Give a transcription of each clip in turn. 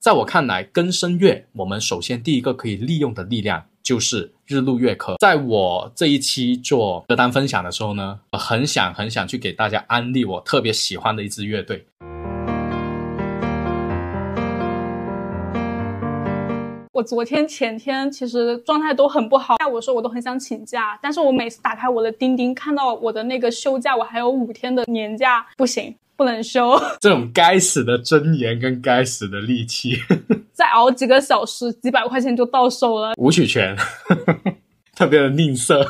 在我看来，庚申月，我们首先第一个可以利用的力量就是日禄月科。在我这一期做歌单分享的时候呢，我很想很想去给大家安利我特别喜欢的一支乐队。我昨天前天其实状态都很不好，下午的时候我都很想请假，但是我每次打开我的钉钉，看到我的那个休假，我还有五天的年假，不行。不能休，这种该死的尊严跟该死的力气，再熬几个小时，几百块钱就到手了。吴曲权，特别的吝啬。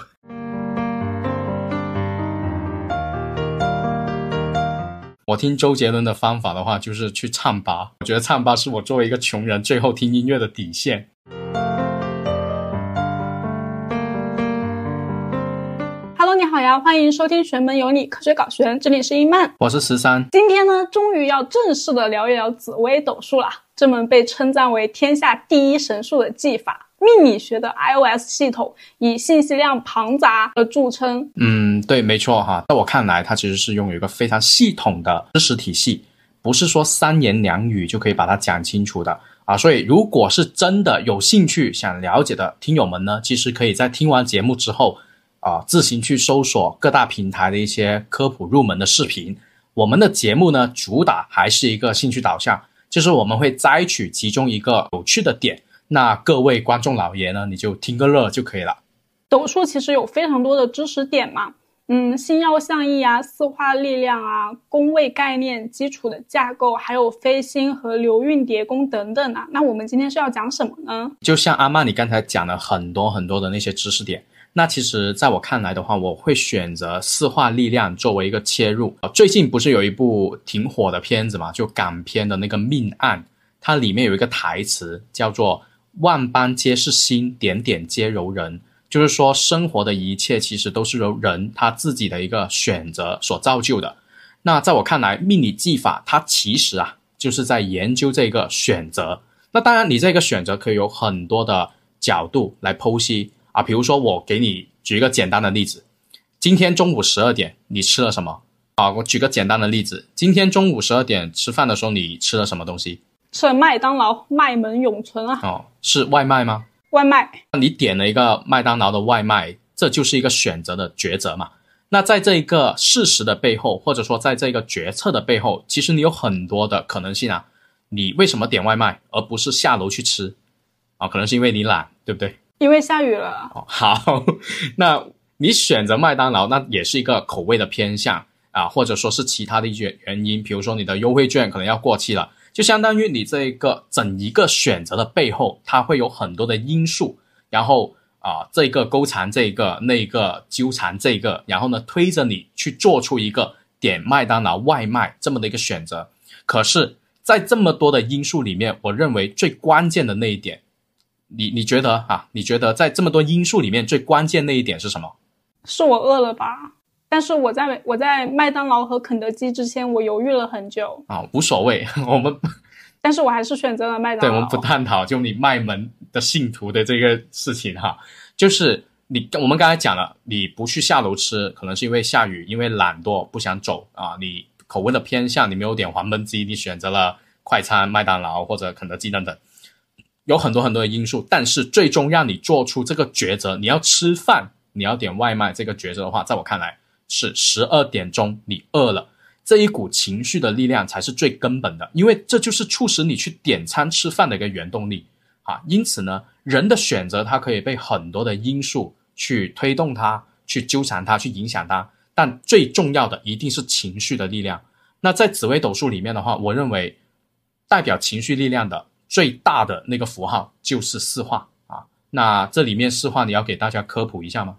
我听周杰伦的方法的话，就是去唱吧。我觉得唱吧是我作为一个穷人最后听音乐的底线。好呀，欢迎收听《玄门有你》，科学搞玄，这里是一曼，我是十三。今天呢，终于要正式的聊一聊紫微斗数了。这门被称赞为天下第一神术的技法，命理学的 iOS 系统，以信息量庞杂而著称。嗯，对，没错哈。在我看来，它其实是拥有一个非常系统的知识体系，不是说三言两语就可以把它讲清楚的啊。所以，如果是真的有兴趣想了解的听友们呢，其实可以在听完节目之后。啊，自行去搜索各大平台的一些科普入门的视频。我们的节目呢，主打还是一个兴趣导向，就是我们会摘取其中一个有趣的点。那各位观众老爷呢，你就听个乐就可以了。斗数其实有非常多的知识点嘛，嗯，星耀象意啊，四化力量啊，宫位概念、基础的架构，还有飞星和流运叠宫等等啊。那我们今天是要讲什么呢？就像阿曼你刚才讲了很多很多的那些知识点。那其实，在我看来的话，我会选择四化力量作为一个切入。最近不是有一部挺火的片子嘛，就港片的那个《命案》，它里面有一个台词叫做“万般皆是心，点点皆由人”，就是说生活的一切其实都是由人他自己的一个选择所造就的。那在我看来，命理技法它其实啊，就是在研究这个选择。那当然，你这个选择可以有很多的角度来剖析。啊，比如说我给你举一个简单的例子，今天中午十二点你吃了什么？啊，我举个简单的例子，今天中午十二点吃饭的时候你吃了什么东西？吃了麦当劳，麦门永存啊！哦，是外卖吗？外卖。你点了一个麦当劳的外卖，这就是一个选择的抉择嘛？那在这一个事实的背后，或者说在这个决策的背后，其实你有很多的可能性啊。你为什么点外卖而不是下楼去吃？啊，可能是因为你懒，对不对？因为下雨了哦。好，那你选择麦当劳，那也是一个口味的偏向啊，或者说是其他的一些原因，比如说你的优惠券可能要过期了，就相当于你这一个整一个选择的背后，它会有很多的因素，然后啊，这个勾缠这个，那个纠缠这个，然后呢推着你去做出一个点麦当劳外卖这么的一个选择。可是，在这么多的因素里面，我认为最关键的那一点。你你觉得啊？你觉得在这么多因素里面，最关键那一点是什么？是我饿了吧？但是我在我在麦当劳和肯德基之间，我犹豫了很久啊。无所谓，我们，但是我还是选择了麦当劳。对，我们不探讨就你卖门的信徒的这个事情哈。就是你我们刚才讲了，你不去下楼吃，可能是因为下雨，因为懒惰不想走啊。你口味的偏向，你没有点黄焖鸡，你选择了快餐麦当劳或者肯德基等等。有很多很多的因素，但是最终让你做出这个抉择，你要吃饭，你要点外卖这个抉择的话，在我看来是十二点钟你饿了，这一股情绪的力量才是最根本的，因为这就是促使你去点餐吃饭的一个原动力啊。因此呢，人的选择它可以被很多的因素去推动它，去纠缠它，去影响它，但最重要的一定是情绪的力量。那在紫微斗数里面的话，我认为代表情绪力量的。最大的那个符号就是四化啊，那这里面四化你要给大家科普一下吗？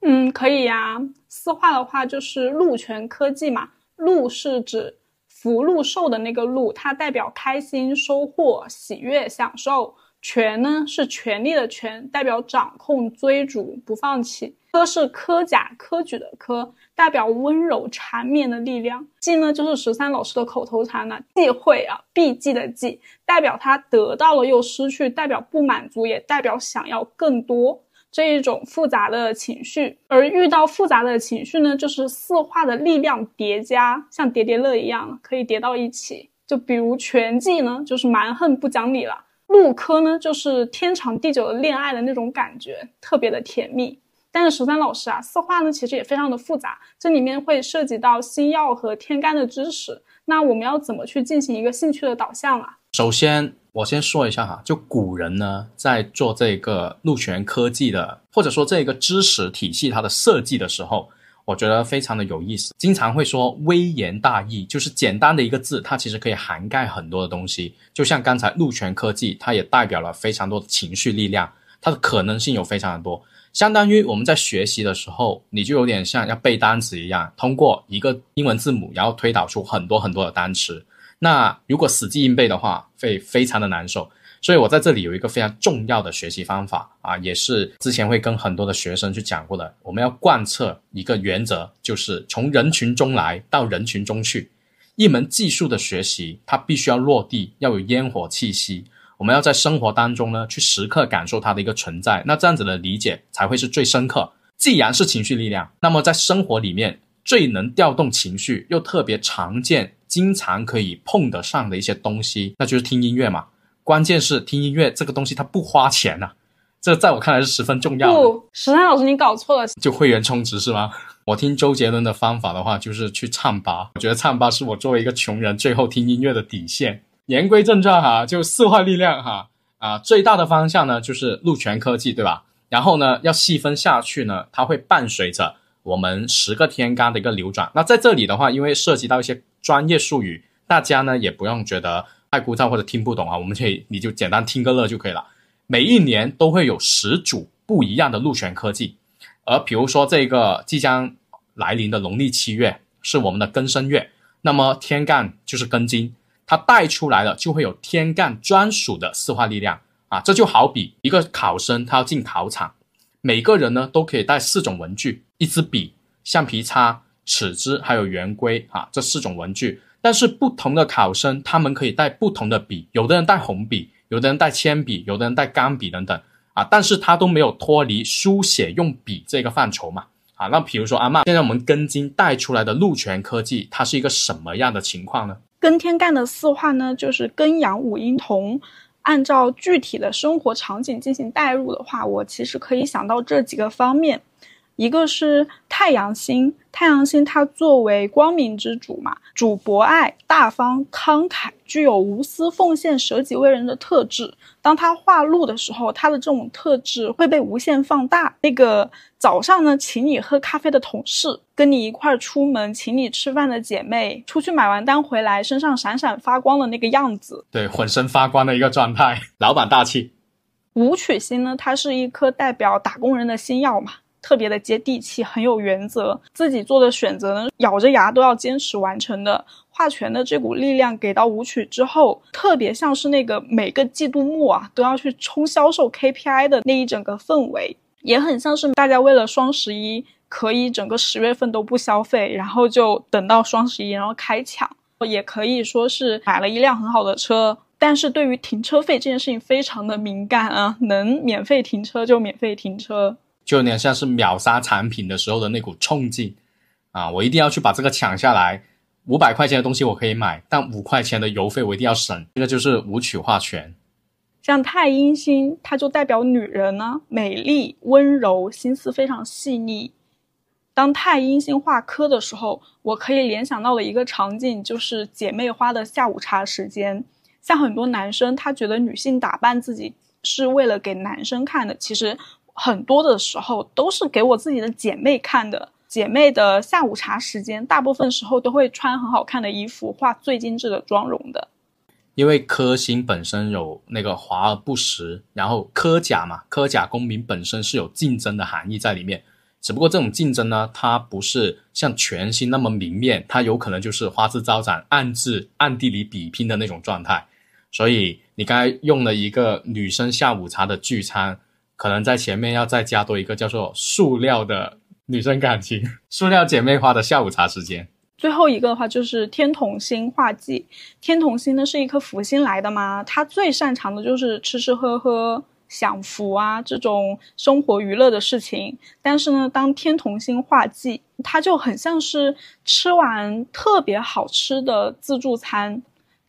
嗯，可以呀。四化的话就是禄全科技嘛，禄是指福禄寿的那个禄，它代表开心、收获、喜悦、享受。权呢是权力的权，代表掌控、追逐、不放弃。科是科甲科举的科，代表温柔缠绵的力量。忌呢就是十三老师的口头禅了，忌讳啊，避忌的忌，代表他得到了又失去，代表不满足，也代表想要更多这一种复杂的情绪。而遇到复杂的情绪呢，就是四化的力量叠加，像叠叠乐一样，可以叠到一起。就比如全季呢，就是蛮横不讲理了；陆科呢，就是天长地久的恋爱的那种感觉，特别的甜蜜。但是十三老师啊，四化呢其实也非常的复杂，这里面会涉及到星耀和天干的知识。那我们要怎么去进行一个兴趣的导向啊？首先，我先说一下哈，就古人呢在做这个陆权科技的，或者说这个知识体系它的设计的时候，我觉得非常的有意思。经常会说微言大义，就是简单的一个字，它其实可以涵盖很多的东西。就像刚才陆权科技，它也代表了非常多的情绪力量，它的可能性有非常的多。相当于我们在学习的时候，你就有点像要背单词一样，通过一个英文字母，然后推导出很多很多的单词。那如果死记硬背的话，会非常的难受。所以我在这里有一个非常重要的学习方法啊，也是之前会跟很多的学生去讲过的。我们要贯彻一个原则，就是从人群中来到人群中去。一门技术的学习，它必须要落地，要有烟火气息。我们要在生活当中呢，去时刻感受它的一个存在，那这样子的理解才会是最深刻。既然是情绪力量，那么在生活里面最能调动情绪，又特别常见、经常可以碰得上的一些东西，那就是听音乐嘛。关键是听音乐这个东西它不花钱呐，这在我看来是十分重要的。不，十三老师你搞错了，就会员充值是吗？我听周杰伦的方法的话，就是去唱吧。我觉得唱吧是我作为一个穷人最后听音乐的底线。言归正传哈，就四化力量哈啊，最大的方向呢就是陆泉科技，对吧？然后呢，要细分下去呢，它会伴随着我们十个天干的一个流转。那在这里的话，因为涉及到一些专业术语，大家呢也不用觉得太枯燥或者听不懂啊，我们可以你就简单听个乐就可以了。每一年都会有十组不一样的陆权科技，而比如说这个即将来临的农历七月是我们的庚申月，那么天干就是庚金。它带出来的就会有天干专属的四化力量啊，这就好比一个考生他要进考场，每个人呢都可以带四种文具：一支笔、橡皮擦、尺子，还有圆规啊，这四种文具。但是不同的考生他们可以带不同的笔，有的人带红笔，有的人带铅笔，有的人带钢笔等等啊，但是他都没有脱离书写用笔这个范畴嘛啊。那比如说阿曼，现在我们根金带出来的禄权科技，它是一个什么样的情况呢？跟天干的四化呢，就是跟阳五阴同。按照具体的生活场景进行代入的话，我其实可以想到这几个方面。一个是太阳星，太阳星它作为光明之主嘛，主博爱、大方、慷慨，具有无私奉献、舍己为人的特质。当他化禄的时候，他的这种特质会被无限放大。那个早上呢，请你喝咖啡的同事，跟你一块儿出门请你吃饭的姐妹，出去买完单回来身上闪闪发光的那个样子，对，浑身发光的一个状态，老板大气。武曲星呢，它是一颗代表打工人的星耀嘛。特别的接地气，很有原则，自己做的选择呢，咬着牙都要坚持完成的。画权的这股力量给到舞曲之后，特别像是那个每个季度末啊都要去冲销售 KPI 的那一整个氛围，也很像是大家为了双十一可以整个十月份都不消费，然后就等到双十一然后开抢，也可以说是买了一辆很好的车，但是对于停车费这件事情非常的敏感啊，能免费停车就免费停车。就有点像是秒杀产品的时候的那股冲劲啊！我一定要去把这个抢下来。五百块钱的东西我可以买，但五块钱的邮费我一定要省。这个就是舞曲化权。像太阴星，它就代表女人呢，美丽、温柔，心思非常细腻。当太阴星化科的时候，我可以联想到的一个场景就是姐妹花的下午茶时间。像很多男生，他觉得女性打扮自己是为了给男生看的，其实。很多的时候都是给我自己的姐妹看的，姐妹的下午茶时间，大部分时候都会穿很好看的衣服，化最精致的妆容的。因为科星本身有那个华而不实，然后科甲嘛，科甲功名本身是有竞争的含义在里面。只不过这种竞争呢，它不是像全星那么明面，它有可能就是花枝招展、暗自暗地里比拼的那种状态。所以你刚才用了一个女生下午茶的聚餐。可能在前面要再加多一个叫做塑料的女生感情，塑料姐妹花的下午茶时间。最后一个的话就是天同星化忌，天同星呢是一颗福星来的嘛，它最擅长的就是吃吃喝喝、享福啊这种生活娱乐的事情。但是呢，当天同星化忌，它就很像是吃完特别好吃的自助餐。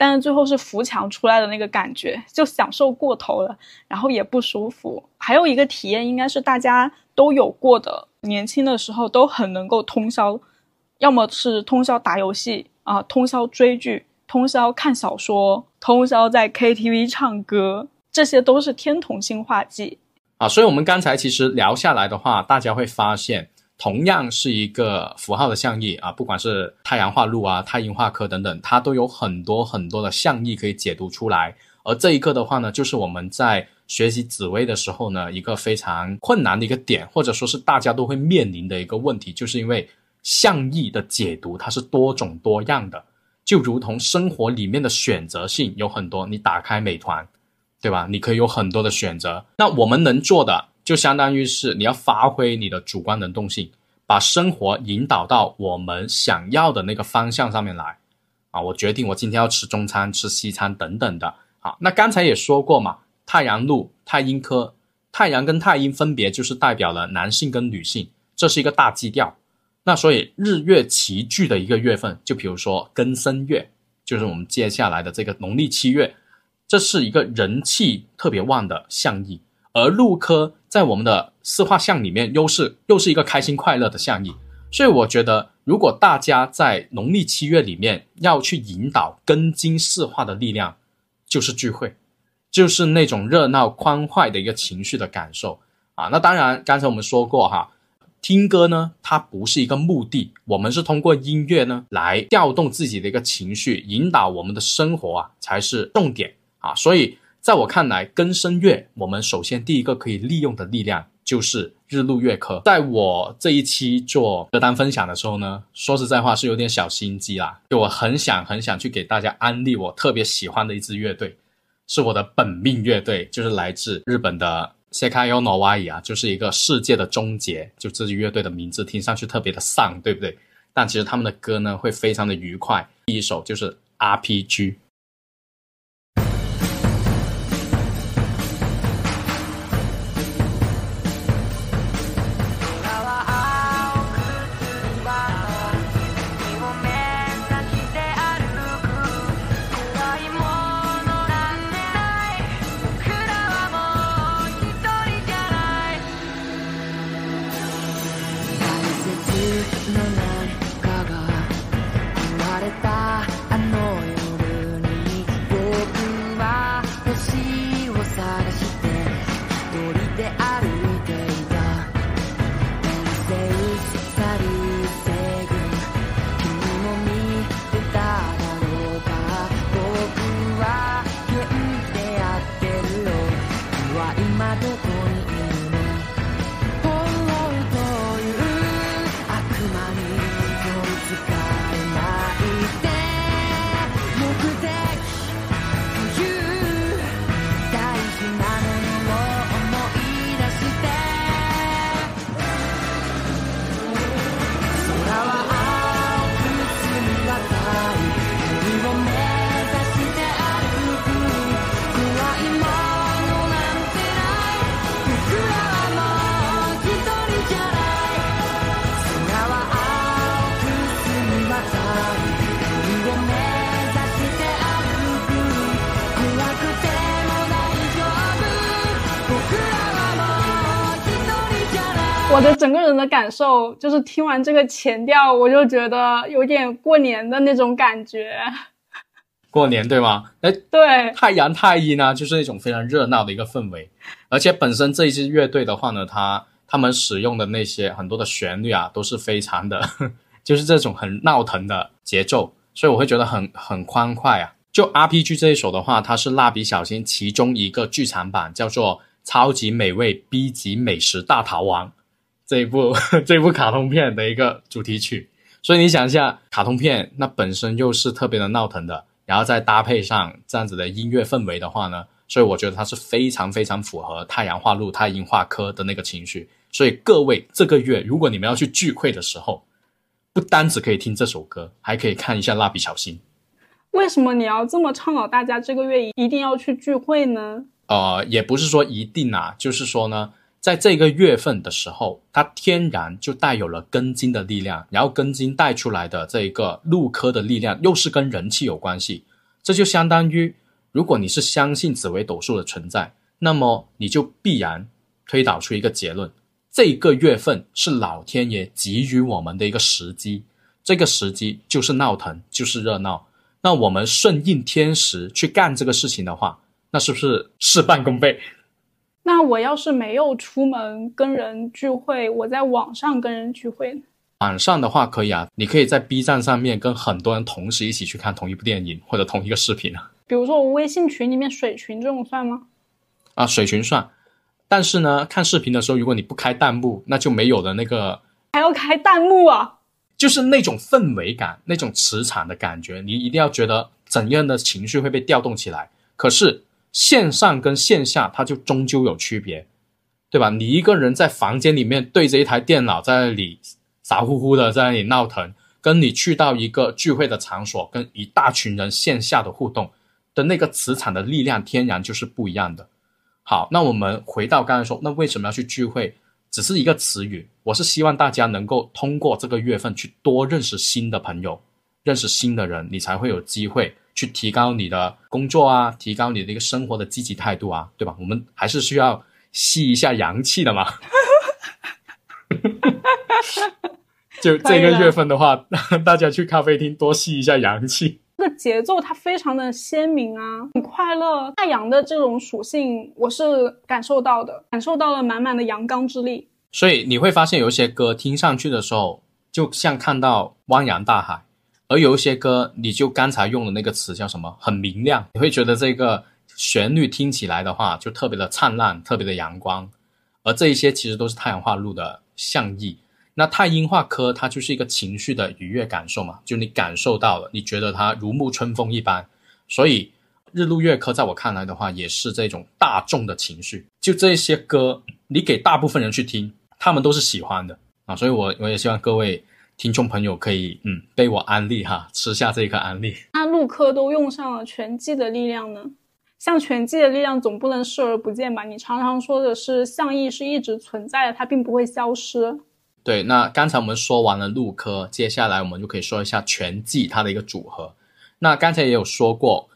但是最后是扶墙出来的那个感觉，就享受过头了，然后也不舒服。还有一个体验应该是大家都有过的，年轻的时候都很能够通宵，要么是通宵打游戏啊，通宵追剧，通宵看小说，通宵在 KTV 唱歌，这些都是天同兴化剂啊。所以，我们刚才其实聊下来的话，大家会发现。同样是一个符号的象意啊，不管是太阳化禄啊、太阴化科等等，它都有很多很多的象意可以解读出来。而这一个的话呢，就是我们在学习紫微的时候呢，一个非常困难的一个点，或者说是大家都会面临的一个问题，就是因为象意的解读它是多种多样的，就如同生活里面的选择性有很多。你打开美团，对吧？你可以有很多的选择。那我们能做的。就相当于是你要发挥你的主观能动性，把生活引导到我们想要的那个方向上面来，啊，我决定我今天要吃中餐、吃西餐等等的。好，那刚才也说过嘛，太阳禄、太阴科，太阳跟太阴分别就是代表了男性跟女性，这是一个大基调。那所以日月齐聚的一个月份，就比如说庚申月，就是我们接下来的这个农历七月，这是一个人气特别旺的象意。而禄科在我们的四化象里面，又是又是一个开心快乐的象意，所以我觉得，如果大家在农历七月里面要去引导根金四化的力量，就是聚会，就是那种热闹欢快的一个情绪的感受啊。那当然，刚才我们说过哈，听歌呢，它不是一个目的，我们是通过音乐呢来调动自己的一个情绪，引导我们的生活啊，才是重点啊。所以。在我看来，庚申月，我们首先第一个可以利用的力量就是日禄月科。在我这一期做歌单分享的时候呢，说实在话是有点小心机啦，就我很想很想去给大家安利我特别喜欢的一支乐队，是我的本命乐队，就是来自日本的 Sekayo no Wai 啊，就是一个世界的终结。就这支乐队的名字听上去特别的丧，对不对？但其实他们的歌呢会非常的愉快。第一首就是 RPG。不过你。我的整个人的感受就是听完这个前调，我就觉得有点过年的那种感觉。过年对吗？哎，对，太阳太阴呢，就是一种非常热闹的一个氛围。而且本身这一支乐队的话呢，他他们使用的那些很多的旋律啊，都是非常的，就是这种很闹腾的节奏，所以我会觉得很很欢快啊。就 RPG 这一首的话，它是蜡笔小新其中一个剧场版，叫做《超级美味 B 级美食大逃亡》。这一部 这一部卡通片的一个主题曲，所以你想一下，卡通片那本身又是特别的闹腾的，然后再搭配上这样子的音乐氛围的话呢，所以我觉得它是非常非常符合太阳化禄、太阴化科的那个情绪。所以各位这个月，如果你们要去聚会的时候，不单只可以听这首歌，还可以看一下蜡笔小新。为什么你要这么倡导大家这个月一定要去聚会呢？呃，也不是说一定啊，就是说呢。在这个月份的时候，它天然就带有了根金的力量，然后根金带出来的这一个禄科的力量，又是跟人气有关系，这就相当于，如果你是相信紫微斗数的存在，那么你就必然推导出一个结论：这个月份是老天爷给予我们的一个时机，这个时机就是闹腾，就是热闹。那我们顺应天时去干这个事情的话，那是不是事半功倍？那我要是没有出门跟人聚会，我在网上跟人聚会，网上的话可以啊，你可以在 B 站上面跟很多人同时一起去看同一部电影或者同一个视频啊。比如说我微信群里面水群这种算吗？啊，水群算，但是呢，看视频的时候，如果你不开弹幕，那就没有了那个，还要开弹幕啊。就是那种氛围感，那种磁场的感觉，你一定要觉得整个人的情绪会被调动起来。可是线上跟线下，它就终究有区别，对吧？你一个人在房间里面对着一台电脑在那里傻乎乎的在那里闹腾，跟你去到一个聚会的场所，跟一大群人线下的互动的那个磁场的力量，天然就是不一样的。好，那我们回到刚才说，那为什么要去聚会？只是一个词语，我是希望大家能够通过这个月份去多认识新的朋友，认识新的人，你才会有机会去提高你的工作啊，提高你的一个生活的积极态度啊，对吧？我们还是需要吸一下阳气的嘛。就这个月份的话，大家去咖啡厅多吸一下阳气。这个节奏它非常的鲜明啊，很快乐。太阳的这种属性，我是感受到的，感受到了满满的阳刚之力。所以你会发现，有一些歌听上去的时候，就像看到汪洋大海；而有一些歌，你就刚才用的那个词叫什么，很明亮，你会觉得这个旋律听起来的话，就特别的灿烂，特别的阳光。而这一些其实都是太阳化禄的象意。那太阴化科，它就是一个情绪的愉悦感受嘛，就你感受到了，你觉得它如沐春风一般。所以日禄月科在我看来的话，也是这种大众的情绪。就这些歌，你给大部分人去听，他们都是喜欢的啊。所以我我也希望各位听众朋友可以嗯被我安利哈，吃下这颗安利。那陆科都用上了全季的力量呢？像全季的力量总不能视而不见吧？你常常说的是象意是一直存在的，它并不会消失。对，那刚才我们说完了陆科，接下来我们就可以说一下全季它的一个组合。那刚才也有说过，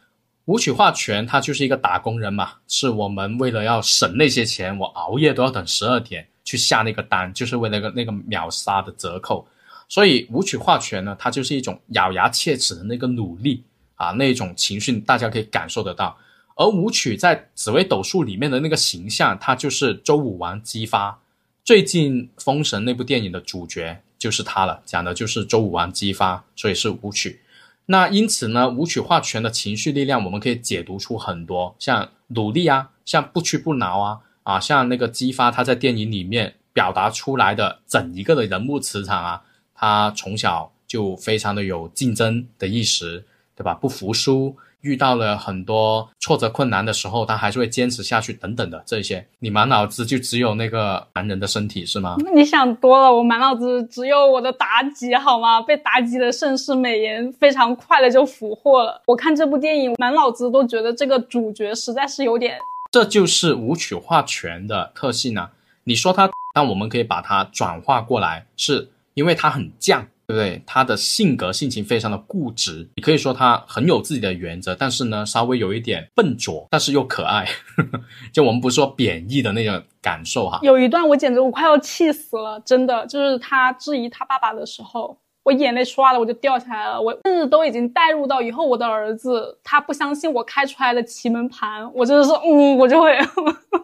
武曲化权它就是一个打工人嘛，是我们为了要省那些钱，我熬夜都要等十二点去下那个单，就是为了个那个秒杀的折扣。所以武曲化权呢，它就是一种咬牙切齿的那个努力啊，那种情绪大家可以感受得到。而舞曲在紫微斗数里面的那个形象，它就是周武王姬发。最近《封神》那部电影的主角就是他了，讲的就是周武王姬发，所以是武曲。那因此呢，武曲化权的情绪力量，我们可以解读出很多，像努力啊，像不屈不挠啊，啊，像那个姬发他在电影里面表达出来的整一个的人物磁场啊，他从小就非常的有竞争的意识，对吧？不服输。遇到了很多挫折困难的时候，他还是会坚持下去，等等的这些。你满脑子就只有那个男人的身体是吗？你想多了，我满脑子只有我的妲己，好吗？被妲己的盛世美颜非常快的就俘获了。我看这部电影，满脑子都觉得这个主角实在是有点……这就是武曲化权的特性啊！你说他，但我们可以把它转化过来，是因为他很犟。对不对？他的性格性情非常的固执，你可以说他很有自己的原则，但是呢，稍微有一点笨拙，但是又可爱。就我们不是说贬义的那种感受哈。有一段我简直我快要气死了，真的就是他质疑他爸爸的时候，我眼泪唰的我就掉下来了。我甚至都已经带入到以后我的儿子，他不相信我开出来的奇门盘，我真的是嗯，我就会。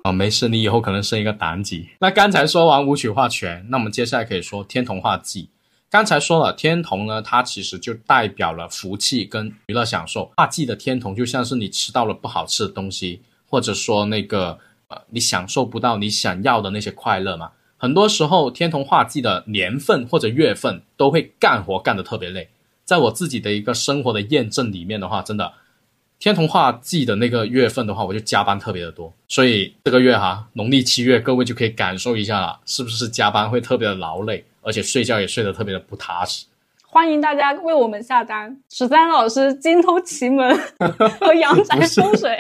啊，没事，你以后可能生一个妲己。那刚才说完武曲化权，那我们接下来可以说天同化忌。刚才说了，天同呢，它其实就代表了福气跟娱乐享受。化忌的天同就像是你吃到了不好吃的东西，或者说那个呃，你享受不到你想要的那些快乐嘛。很多时候，天同化忌的年份或者月份都会干活干得特别累。在我自己的一个生活的验证里面的话，真的，天同化忌的那个月份的话，我就加班特别的多。所以这个月哈，农历七月，各位就可以感受一下了，是不是加班会特别的劳累？而且睡觉也睡得特别的不踏实。欢迎大家为我们下单，十三老师精通奇门 和阳宅风水。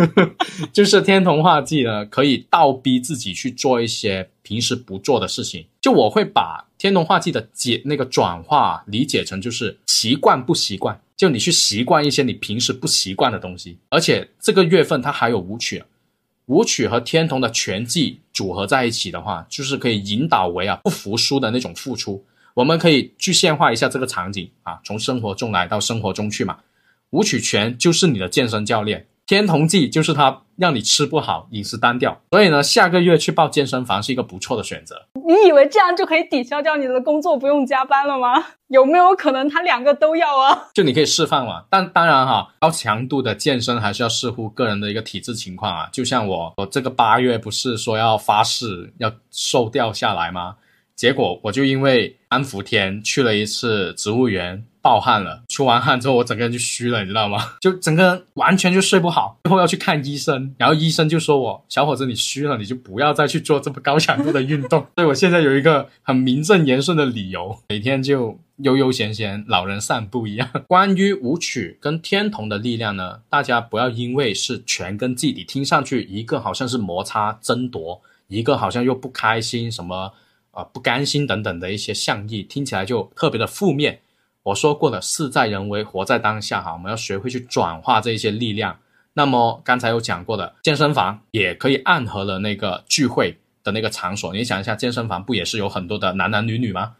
就是天童化忌呢，可以倒逼自己去做一些平时不做的事情。就我会把天童化忌的解那个转化理解成就是习惯不习惯，就你去习惯一些你平时不习惯的东西。而且这个月份它还有舞曲，舞曲和天童的全季组合在一起的话，就是可以引导为啊不服输的那种付出。我们可以具象化一下这个场景啊，从生活中来到生活中去嘛。吴曲全就是你的健身教练。天同剂就是他让你吃不好，饮食单调，所以呢，下个月去报健身房是一个不错的选择。你以为这样就可以抵消掉你的工作不用加班了吗？有没有可能他两个都要啊？就你可以释放嘛，但当然哈，高强度的健身还是要视乎个人的一个体质情况啊。就像我，我这个八月不是说要发誓要瘦掉下来吗？结果我就因为安福天去了一次植物园。暴汗了，出完汗之后我整个人就虚了，你知道吗？就整个人完全就睡不好，最后要去看医生，然后医生就说我小伙子你虚了，你就不要再去做这么高强度的运动。所以我现在有一个很名正言顺的理由，每天就悠悠闲闲老人散步一样。关于舞曲跟天童的力量呢，大家不要因为是权跟季，你听上去一个好像是摩擦争夺，一个好像又不开心什么啊不甘心等等的一些象意，听起来就特别的负面。我说过了，事在人为，活在当下哈，我们要学会去转化这一些力量。那么刚才有讲过的，健身房也可以暗合了那个聚会的那个场所。你想一下，健身房不也是有很多的男男女女吗？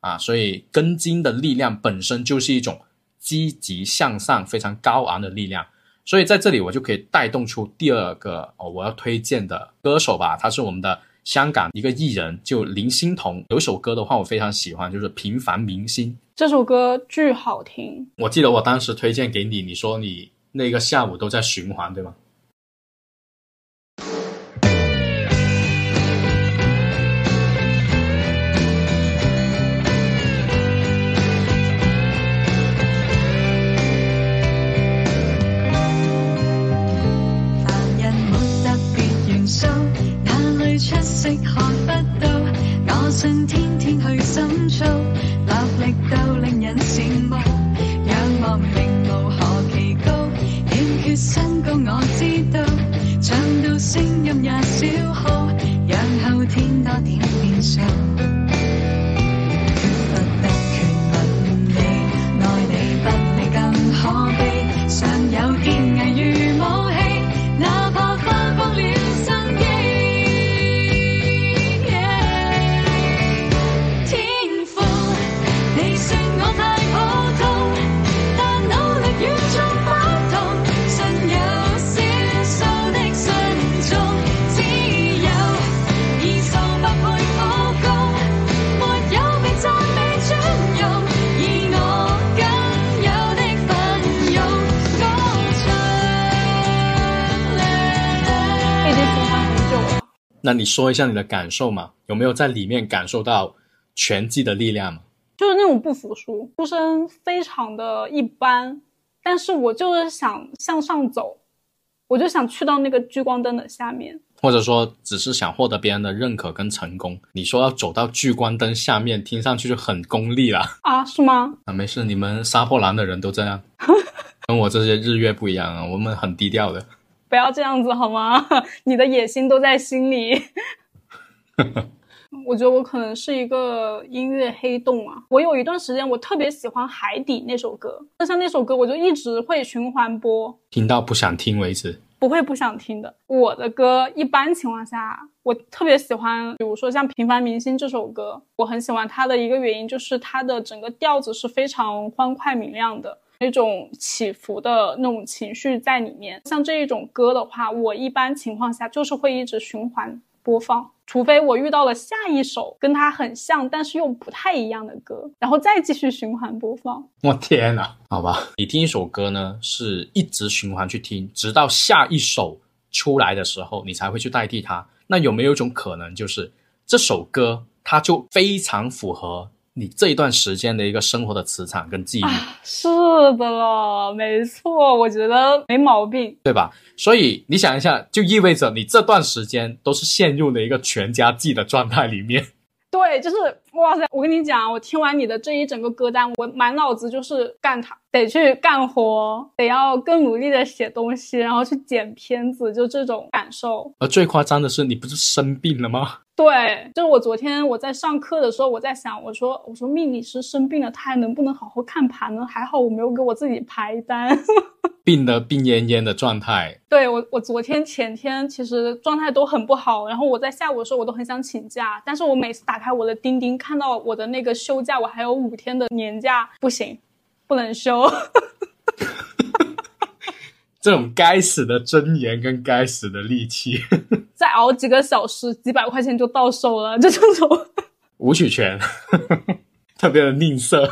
啊，所以根筋的力量本身就是一种积极向上、非常高昂的力量。所以在这里我就可以带动出第二个哦，我要推荐的歌手吧，他是我们的香港一个艺人，就林欣彤。有一首歌的话，我非常喜欢，就是《平凡明星》。这首歌巨好听，我记得我当时推荐给你，你说你那个下午都在循环，对吗？那你说一下你的感受嘛？有没有在里面感受到拳击的力量嘛？就是那种不服输，出身非常的一般，但是我就是想向上走，我就想去到那个聚光灯的下面。或者说只是想获得别人的认可跟成功？你说要走到聚光灯下面，听上去就很功利了啊？是吗？啊，没事，你们杀破狼的人都这样，跟我这些日月不一样啊，我们很低调的。不要这样子好吗？你的野心都在心里。我觉得我可能是一个音乐黑洞啊！我有一段时间我特别喜欢《海底》那首歌，那像那首歌我就一直会循环播，听到不想听为止。不会不想听的。我的歌一般情况下，我特别喜欢，比如说像《平凡明星》这首歌，我很喜欢它的一个原因就是它的整个调子是非常欢快明亮的。那种起伏的那种情绪在里面，像这一种歌的话，我一般情况下就是会一直循环播放，除非我遇到了下一首跟它很像但是又不太一样的歌，然后再继续循环播放。我天哪，好吧，你听一首歌呢，是一直循环去听，直到下一首出来的时候，你才会去代替它。那有没有一种可能，就是这首歌它就非常符合？你这一段时间的一个生活的磁场跟记忆，是的了，没错，我觉得没毛病，对吧？所以你想一下，就意味着你这段时间都是陷入了一个全家祭的状态里面。对，就是哇塞！我跟你讲，我听完你的这一整个歌单，我满脑子就是干它，得去干活，得要更努力的写东西，然后去剪片子，就这种感受。而最夸张的是，你不是生病了吗？对，就是我昨天我在上课的时候，我在想，我说我说命理师生病了，他还能不能好好看盘呢？还好我没有给我自己排单，病得病恹恹的状态。对我，我昨天前天其实状态都很不好，然后我在下午的时候我都很想请假，但是我每次打开我的钉钉，看到我的那个休假，我还有五天的年假，不行，不能修。这种该死的尊严跟该死的力气，再熬几个小时，几百块钱就到手了，就这种武曲权，特别的吝啬。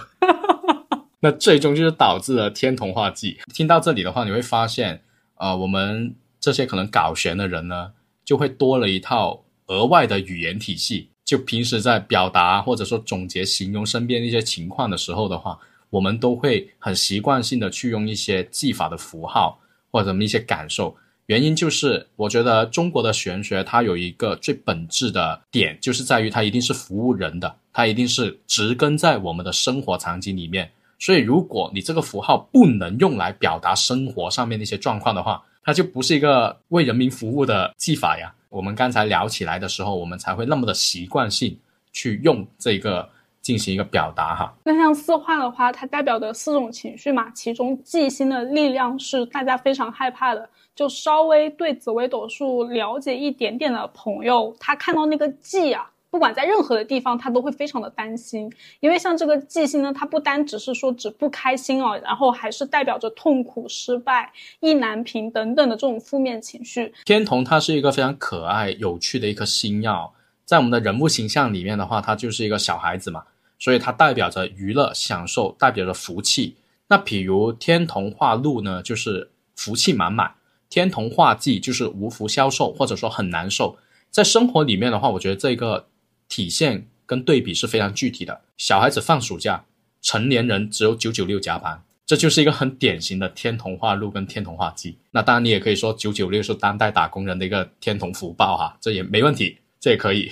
那最终就是导致了天同化忌。听到这里的话，你会发现，呃，我们这些可能搞玄的人呢，就会多了一套额外的语言体系。就平时在表达或者说总结、形容身边一些情况的时候的话，我们都会很习惯性的去用一些技法的符号。或者什么一些感受，原因就是我觉得中国的玄学它有一个最本质的点，就是在于它一定是服务人的，它一定是植根在我们的生活场景里面。所以，如果你这个符号不能用来表达生活上面的一些状况的话，它就不是一个为人民服务的技法呀。我们刚才聊起来的时候，我们才会那么的习惯性去用这个。进行一个表达哈，那像四化的话，它代表的四种情绪嘛，其中忌星的力量是大家非常害怕的。就稍微对紫微斗数了解一点点的朋友，他看到那个忌啊，不管在任何的地方，他都会非常的担心。因为像这个忌星呢，它不单只是说指不开心哦，然后还是代表着痛苦、失败、意难平等等的这种负面情绪。天同它是一个非常可爱、有趣的一颗星耀。在我们的人物形象里面的话，他就是一个小孩子嘛，所以它代表着娱乐、享受，代表着福气。那比如天同化禄呢，就是福气满满；天同化忌就是无福消受，或者说很难受。在生活里面的话，我觉得这个体现跟对比是非常具体的。小孩子放暑假，成年人只有九九六加班，这就是一个很典型的天同化禄跟天同化忌。那当然，你也可以说九九六是当代打工人的一个天同福报哈，这也没问题。这也可以，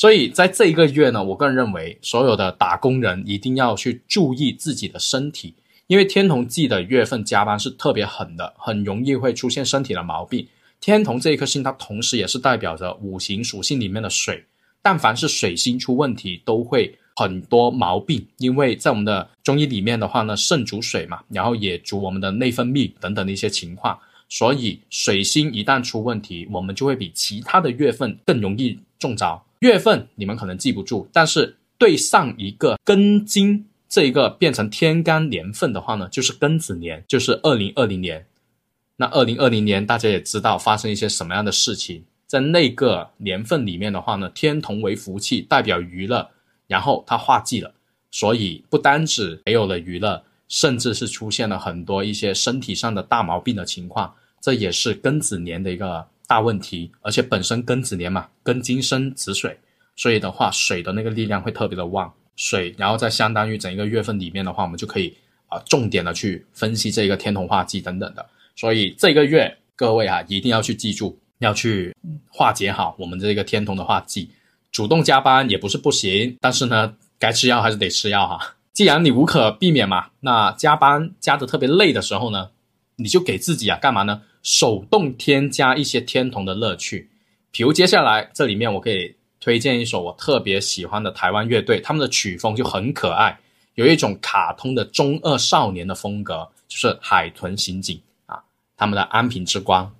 所以在这一个月呢，我个人认为所有的打工人一定要去注意自己的身体，因为天同忌的月份加班是特别狠的，很容易会出现身体的毛病。天同这一颗星，它同时也是代表着五行属性里面的水，但凡是水星出问题，都会很多毛病。因为在我们的中医里面的话呢，肾主水嘛，然后也主我们的内分泌等等的一些情况。所以水星一旦出问题，我们就会比其他的月份更容易中招。月份你们可能记不住，但是对上一个庚金这一个变成天干年份的话呢，就是庚子年，就是二零二零年。那二零二零年大家也知道发生一些什么样的事情，在那个年份里面的话呢，天同为福气，代表娱乐，然后它化忌了，所以不单指没有了娱乐，甚至是出现了很多一些身体上的大毛病的情况。这也是庚子年的一个大问题，而且本身庚子年嘛，庚金生子水，所以的话，水的那个力量会特别的旺。水，然后在相当于整一个月份里面的话，我们就可以啊，重点的去分析这个天同化忌等等的。所以这个月各位啊，一定要去记住，要去化解好我们这个天同的化忌。主动加班也不是不行，但是呢，该吃药还是得吃药哈。既然你无可避免嘛，那加班加的特别累的时候呢，你就给自己啊干嘛呢？手动添加一些天童的乐趣，比如接下来这里面我可以推荐一首我特别喜欢的台湾乐队，他们的曲风就很可爱，有一种卡通的中二少年的风格，就是海豚刑警啊，他们的安平之光。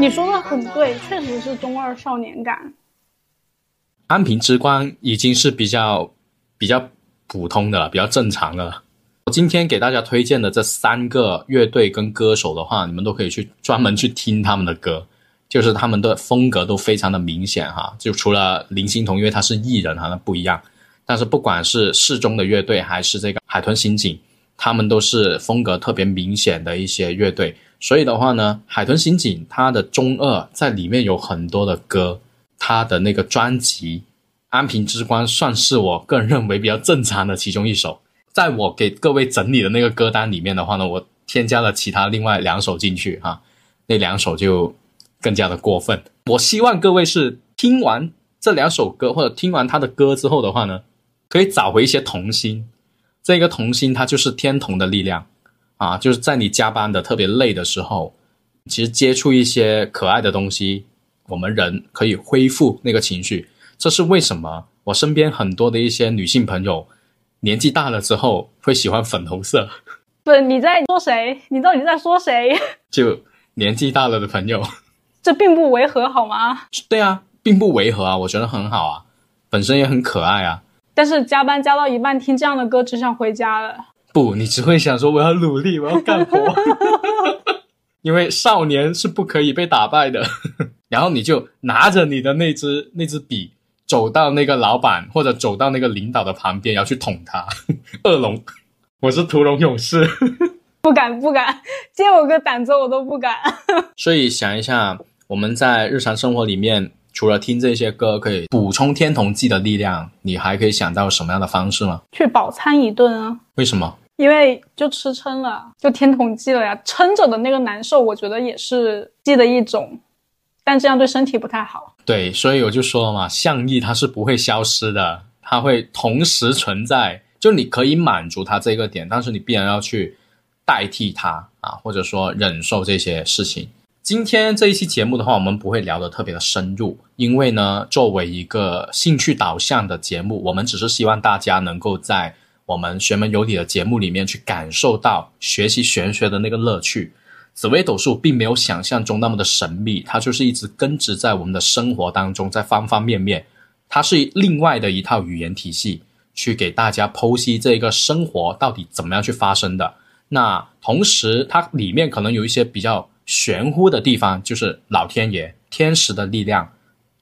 你说的很对，确实是中二少年感。安平之光已经是比较比较普通的了，比较正常的了。我今天给大家推荐的这三个乐队跟歌手的话，你们都可以去专门去听他们的歌，就是他们的风格都非常的明显哈。就除了林欣彤，因为他是艺人哈，那不一样。但是不管是适中的乐队，还是这个海豚刑警，他们都是风格特别明显的一些乐队。所以的话呢，海豚刑警它的中二在里面有很多的歌，它的那个专辑《安平之光》算是我个人认为比较正常的其中一首。在我给各位整理的那个歌单里面的话呢，我添加了其他另外两首进去哈，那两首就更加的过分。我希望各位是听完这两首歌或者听完他的歌之后的话呢，可以找回一些童心。这个童心它就是天童的力量啊，就是在你加班的特别累的时候，其实接触一些可爱的东西，我们人可以恢复那个情绪。这是为什么？我身边很多的一些女性朋友，年纪大了之后会喜欢粉红色，不，你在说谁？你到底在说谁？就年纪大了的朋友，这并不违和好吗？对啊，并不违和啊，我觉得很好啊，本身也很可爱啊。但是加班加到一半听这样的歌，只想回家了。不，你只会想说我要努力，我要干活，因为少年是不可以被打败的。然后你就拿着你的那支那支笔，走到那个老板或者走到那个领导的旁边，然后去捅他。恶龙，我是屠龙勇士。不敢不敢，借我个胆子我都不敢。所以想一下，我们在日常生活里面，除了听这些歌可以补充天童记的力量，你还可以想到什么样的方式吗？去饱餐一顿啊，为什么？因为就吃撑了，就天童记了呀。撑着的那个难受，我觉得也是记的一种，但这样对身体不太好。对，所以我就说了嘛，象意它是不会消失的，它会同时存在。就你可以满足它这个点，但是你必然要去代替它啊，或者说忍受这些事情。今天这一期节目的话，我们不会聊得特别的深入，因为呢，作为一个兴趣导向的节目，我们只是希望大家能够在我们玄门有理的节目里面去感受到学习玄学的那个乐趣。紫微斗数并没有想象中那么的神秘，它就是一直根植在我们的生活当中，在方方面面，它是另外的一套语言体系，去给大家剖析这个生活到底怎么样去发生的。那同时，它里面可能有一些比较玄乎的地方，就是老天爷、天时的力量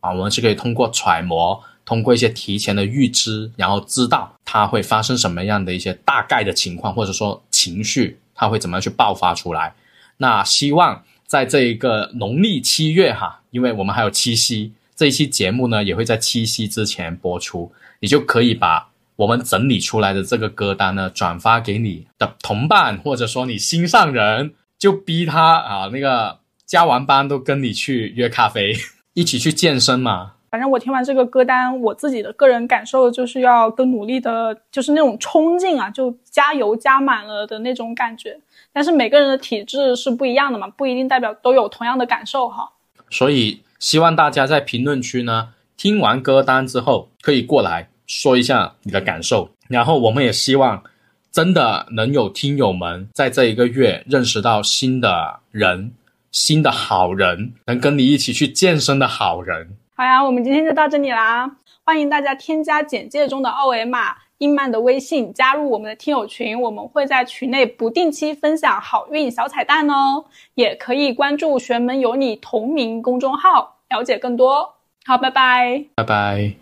啊，我们是可以通过揣摩，通过一些提前的预知，然后知道它会发生什么样的一些大概的情况，或者说情绪，它会怎么样去爆发出来。那希望在这一个农历七月哈，因为我们还有七夕，这一期节目呢也会在七夕之前播出，你就可以把我们整理出来的这个歌单呢转发给你的同伴，或者说你心上人，就逼他啊那个加完班都跟你去约咖啡，一起去健身嘛。反正我听完这个歌单，我自己的个人感受就是要更努力的，就是那种冲劲啊，就加油加满了的那种感觉。但是每个人的体质是不一样的嘛，不一定代表都有同样的感受哈。所以希望大家在评论区呢，听完歌单之后可以过来说一下你的感受。然后我们也希望真的能有听友们在这一个月认识到新的人、新的好人，能跟你一起去健身的好人。好呀，我们今天就到这里啦，欢迎大家添加简介中的二维码。英曼的微信加入我们的听友群，我们会在群内不定期分享好运小彩蛋哦，也可以关注“玄门有你”同名公众号了解更多。好，拜拜，拜拜。